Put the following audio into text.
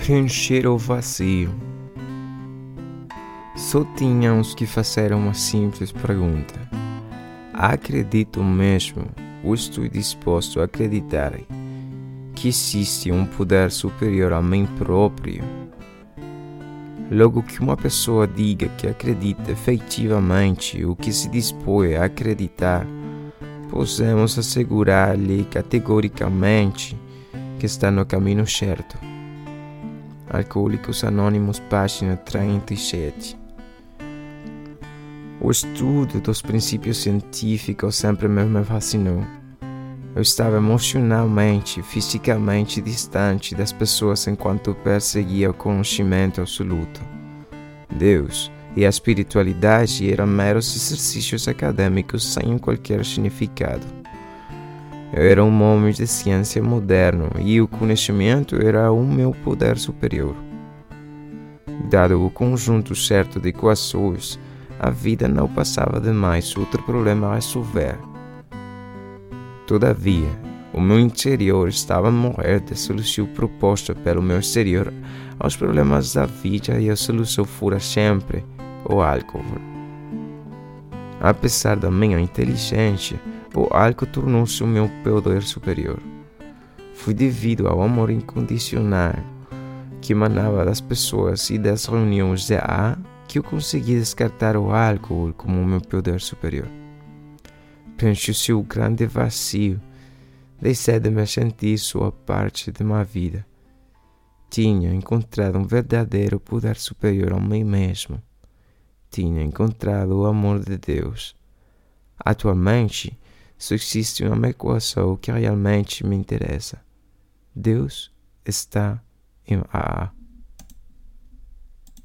preencher o vazio. Só tínhamos que fazer uma simples pergunta: Acredito mesmo ou estou disposto a acreditar que existe um poder superior a mim próprio? Logo que uma pessoa diga que acredita efetivamente o que se dispõe a acreditar, podemos assegurar-lhe categoricamente que está no caminho certo. Alcoólicos Anônimos, página 37. O estudo dos princípios científicos sempre me fascinou. Eu estava emocionalmente fisicamente distante das pessoas enquanto perseguia o conhecimento absoluto. Deus e a espiritualidade eram meros exercícios acadêmicos sem qualquer significado. Eu era um homem de ciência moderno e o conhecimento era o meu poder superior. Dado o conjunto certo de equações, a vida não passava de mais outro problema a resolver. Todavia, o meu interior estava a morrer de solução proposta pelo meu exterior aos problemas da vida e a solução fora sempre o álcool. Apesar da minha inteligência, o álcool tornou-se o meu poder superior. Foi devido ao amor incondicional que emanava das pessoas e das reuniões de A que eu consegui descartar o álcool como meu poder superior. Preencheu-se o grande vazio, deixei de me sentir sua parte de uma vida. Tinha encontrado um verdadeiro poder superior a mim mesmo. Tinha encontrado o amor de Deus. Atualmente, só existe uma equação que realmente me interessa. Deus está em A.